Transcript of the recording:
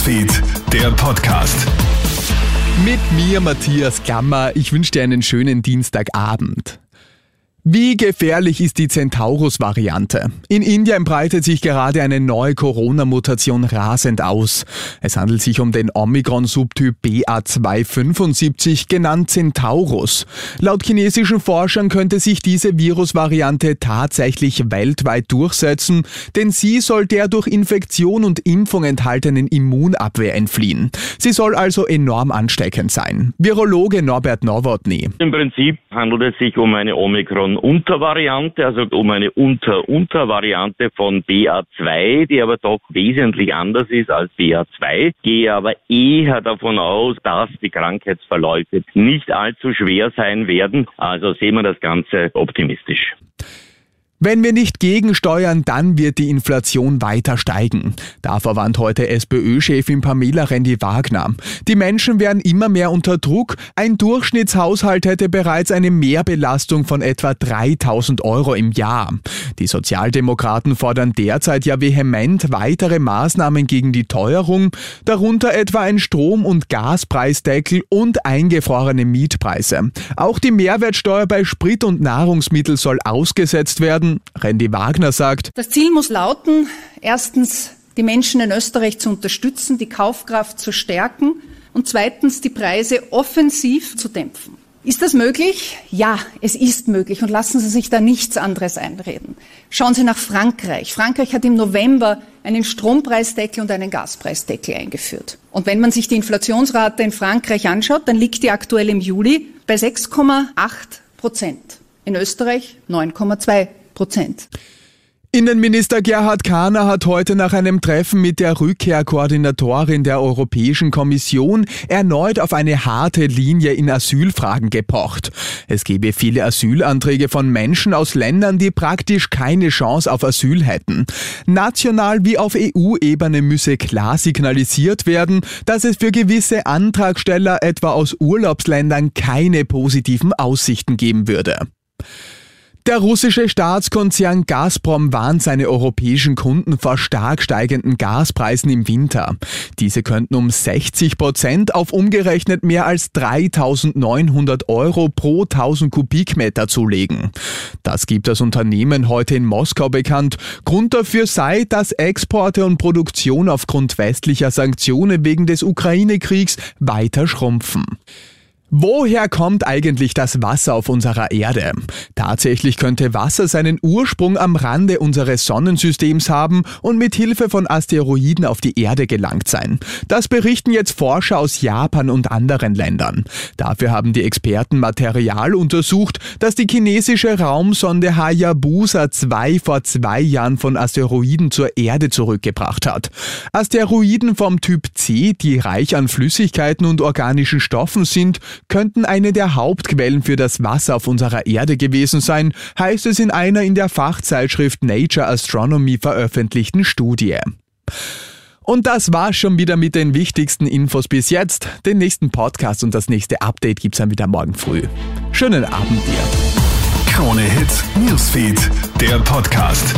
Newsfeed, der Podcast. Mit mir, Matthias Gammer. Ich wünsche dir einen schönen Dienstagabend. Wie gefährlich ist die Centaurus-Variante? In Indien breitet sich gerade eine neue Corona-Mutation rasend aus. Es handelt sich um den Omikron-Subtyp BA275, genannt Centaurus. Laut chinesischen Forschern könnte sich diese Virusvariante tatsächlich weltweit durchsetzen, denn sie soll der durch Infektion und Impfung enthaltenen Immunabwehr entfliehen. Sie soll also enorm ansteckend sein. Virologe Norbert Nowotny. Im Prinzip handelt es sich um eine Omikron Untervariante, also um eine Unter-Untervariante von BA2, die aber doch wesentlich anders ist als BA2. Gehe aber eher davon aus, dass die Krankheitsverläufe nicht allzu schwer sein werden. Also sehen wir das Ganze optimistisch. Wenn wir nicht gegensteuern, dann wird die Inflation weiter steigen. Davor warnt heute SPÖ-Chefin Pamela Rendi-Wagner. Die Menschen werden immer mehr unter Druck. Ein Durchschnittshaushalt hätte bereits eine Mehrbelastung von etwa 3000 Euro im Jahr. Die Sozialdemokraten fordern derzeit ja vehement weitere Maßnahmen gegen die Teuerung, darunter etwa ein Strom- und Gaspreisdeckel und eingefrorene Mietpreise. Auch die Mehrwertsteuer bei Sprit und Nahrungsmittel soll ausgesetzt werden. Randy Wagner sagt, das Ziel muss lauten, erstens die Menschen in Österreich zu unterstützen, die Kaufkraft zu stärken und zweitens die Preise offensiv zu dämpfen. Ist das möglich? Ja, es ist möglich und lassen Sie sich da nichts anderes einreden. Schauen Sie nach Frankreich. Frankreich hat im November einen Strompreisdeckel und einen Gaspreisdeckel eingeführt. Und wenn man sich die Inflationsrate in Frankreich anschaut, dann liegt die aktuell im Juli bei 6,8 Prozent. In Österreich 9,2 Prozent. Innenminister Gerhard Kahner hat heute nach einem Treffen mit der Rückkehrkoordinatorin der Europäischen Kommission erneut auf eine harte Linie in Asylfragen gepocht. Es gebe viele Asylanträge von Menschen aus Ländern, die praktisch keine Chance auf Asyl hätten. National wie auf EU-Ebene müsse klar signalisiert werden, dass es für gewisse Antragsteller etwa aus Urlaubsländern keine positiven Aussichten geben würde. Der russische Staatskonzern Gazprom warnt seine europäischen Kunden vor stark steigenden Gaspreisen im Winter. Diese könnten um 60 Prozent auf umgerechnet mehr als 3.900 Euro pro 1000 Kubikmeter zulegen. Das gibt das Unternehmen heute in Moskau bekannt. Grund dafür sei, dass Exporte und Produktion aufgrund westlicher Sanktionen wegen des Ukraine-Kriegs weiter schrumpfen. Woher kommt eigentlich das Wasser auf unserer Erde? Tatsächlich könnte Wasser seinen Ursprung am Rande unseres Sonnensystems haben und mit Hilfe von Asteroiden auf die Erde gelangt sein. Das berichten jetzt Forscher aus Japan und anderen Ländern. Dafür haben die Experten Material untersucht, das die chinesische Raumsonde Hayabusa 2 vor zwei Jahren von Asteroiden zur Erde zurückgebracht hat. Asteroiden vom Typ C, die reich an Flüssigkeiten und organischen Stoffen sind, könnten eine der Hauptquellen für das Wasser auf unserer Erde gewesen sein, heißt es in einer in der Fachzeitschrift Nature Astronomy veröffentlichten Studie. Und das war's schon wieder mit den wichtigsten Infos bis jetzt. Den nächsten Podcast und das nächste Update gibt's dann wieder morgen früh. Schönen Abend dir. Krone Hits, Newsfeed, der Podcast.